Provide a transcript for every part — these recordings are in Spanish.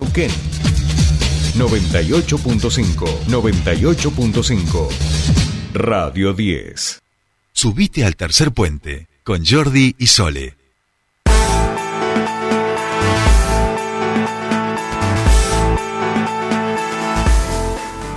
Neuquén. 98.5, 98.5. Radio 10. Subite al tercer puente con Jordi y Sole.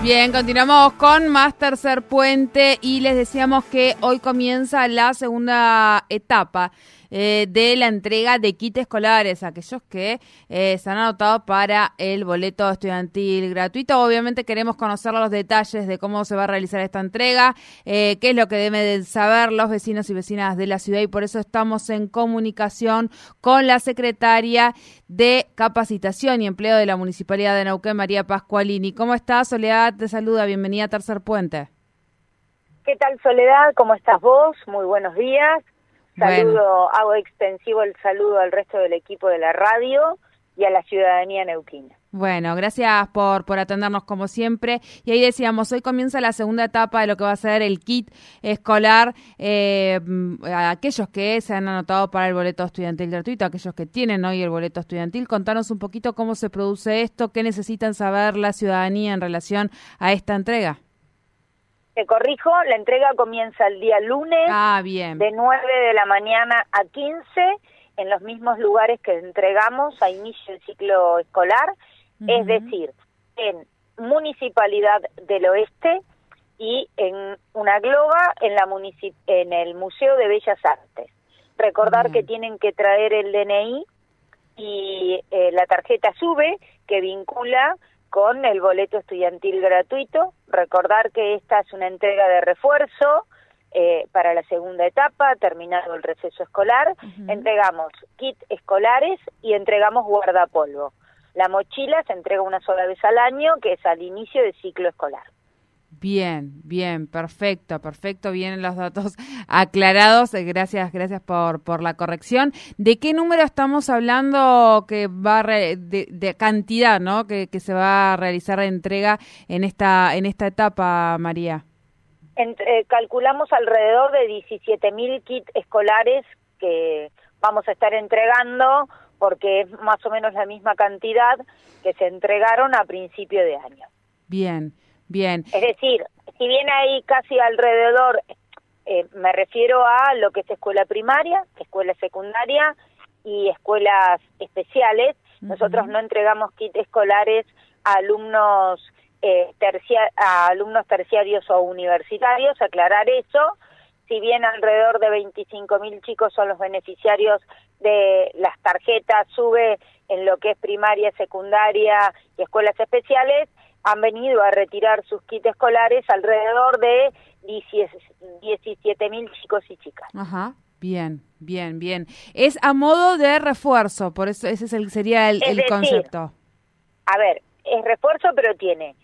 Bien, continuamos con más tercer puente y les decíamos que hoy comienza la segunda etapa eh, de la entrega de kits escolares, aquellos que eh, se han anotado para el boleto estudiantil gratuito. Obviamente queremos conocer los detalles de cómo se va a realizar esta entrega, eh, qué es lo que deben saber los vecinos y vecinas de la ciudad y por eso estamos en comunicación con la secretaria de Capacitación y Empleo de la Municipalidad de Neuquén, María Pascualini. ¿Cómo estás, Soledad? Te saluda, bienvenida a Tercer Puente. ¿Qué tal, Soledad? ¿Cómo estás vos? Muy buenos días. Saludo, hago extensivo el saludo al resto del equipo de la radio y a la ciudadanía neuquina. Bueno, gracias por, por atendernos como siempre. Y ahí decíamos, hoy comienza la segunda etapa de lo que va a ser el kit escolar. Eh, aquellos que se han anotado para el boleto estudiantil gratuito, aquellos que tienen hoy el boleto estudiantil, contanos un poquito cómo se produce esto, qué necesitan saber la ciudadanía en relación a esta entrega. Te corrijo, la entrega comienza el día lunes ah, bien. de 9 de la mañana a 15 en los mismos lugares que entregamos a inicio del ciclo escolar, es decir, en Municipalidad del Oeste y en una globa en, la en el Museo de Bellas Artes. Recordar que tienen que traer el DNI y eh, la tarjeta SUBE que vincula con el boleto estudiantil gratuito. Recordar que esta es una entrega de refuerzo eh, para la segunda etapa, terminado el receso escolar. Entregamos kit escolares y entregamos guardapolvo. La mochila se entrega una sola vez al año, que es al inicio del ciclo escolar. Bien, bien, perfecto, perfecto, vienen los datos aclarados. Eh, gracias, gracias por, por la corrección. ¿De qué número estamos hablando que va de, cantidad, ¿no? Que, que, se va a realizar la entrega en esta en esta etapa, María. Eh, calculamos alrededor de 17 mil kits escolares que vamos a estar entregando porque es más o menos la misma cantidad que se entregaron a principio de año. Bien. Bien. Es decir, si bien hay casi alrededor, eh, me refiero a lo que es escuela primaria, escuela secundaria y escuelas especiales, nosotros no entregamos kits escolares a alumnos eh, a alumnos terciarios o universitarios, aclarar eso. Si bien alrededor de 25 mil chicos son los beneficiarios de las tarjetas, sube en lo que es primaria, secundaria y escuelas especiales, han venido a retirar sus kits escolares alrededor de 17 mil chicos y chicas. Ajá. Bien, bien, bien. Es a modo de refuerzo, por eso ese es el, sería el, concepto. A ver, es refuerzo, pero tiene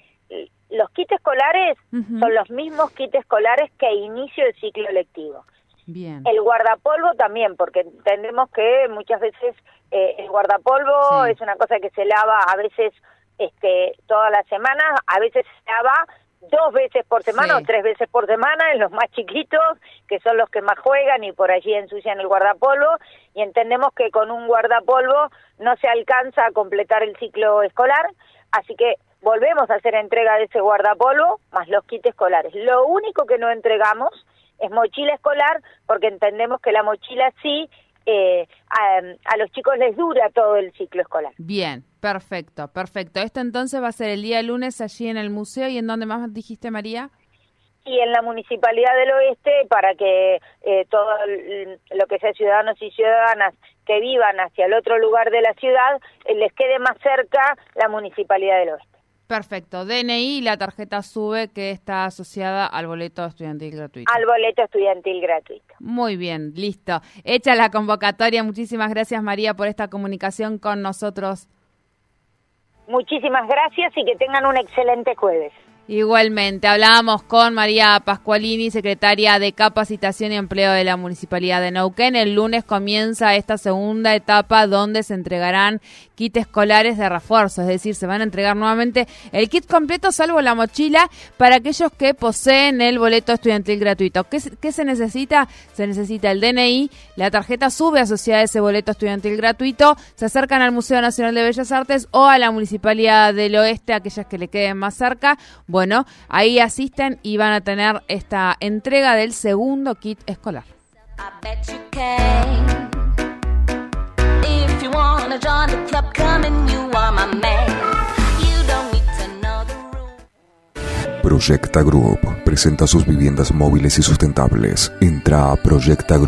los kits escolares son los mismos kits escolares que inicio del ciclo lectivo. Bien. El guardapolvo también, porque entendemos que muchas veces eh, el guardapolvo es una cosa que se lava a veces este, todas las semanas, a veces se dos veces por semana o tres veces por semana en los más chiquitos, que son los que más juegan y por allí ensucian el guardapolvo, y entendemos que con un guardapolvo no se alcanza a completar el ciclo escolar, así que volvemos a hacer entrega de ese guardapolvo más los kits escolares. Lo único que no entregamos es mochila escolar, porque entendemos que la mochila sí eh, a, los chicos les dura todo el ciclo escolar. Bien, perfecto, perfecto. Esto entonces va a ser el día lunes allí en el museo y en dónde más dijiste, María. Y en la Municipalidad del Oeste para que eh, todo lo que sea ciudadanos y ciudadanas que vivan hacia el otro lugar de la ciudad eh, les quede más cerca la Municipalidad del Oeste. Perfecto. DNI y la tarjeta SUBE que está asociada al boleto estudiantil gratuito. Al boleto estudiantil gratuito. Muy bien, listo. Hecha la convocatoria. Muchísimas gracias María por esta comunicación con nosotros. Muchísimas gracias y que tengan un excelente jueves. Igualmente, hablábamos con María Pascualini, secretaria de Capacitación y Empleo de la Municipalidad de Neuquén. El lunes comienza esta segunda etapa donde se entregarán kits escolares de refuerzo, es decir, se van a entregar nuevamente el kit completo salvo la mochila para aquellos que poseen el boleto estudiantil gratuito. ¿Qué, qué se necesita? Se necesita el DNI, la tarjeta sube asociada a ese boleto estudiantil gratuito, se acercan al Museo Nacional de Bellas Artes o a la Municipalidad del Oeste, aquellas que le queden más cerca bueno, ahí asisten y van a tener esta entrega del segundo kit escolar. Proyecta Group presenta sus viviendas móviles y sustentables. Entra a Proyecta Group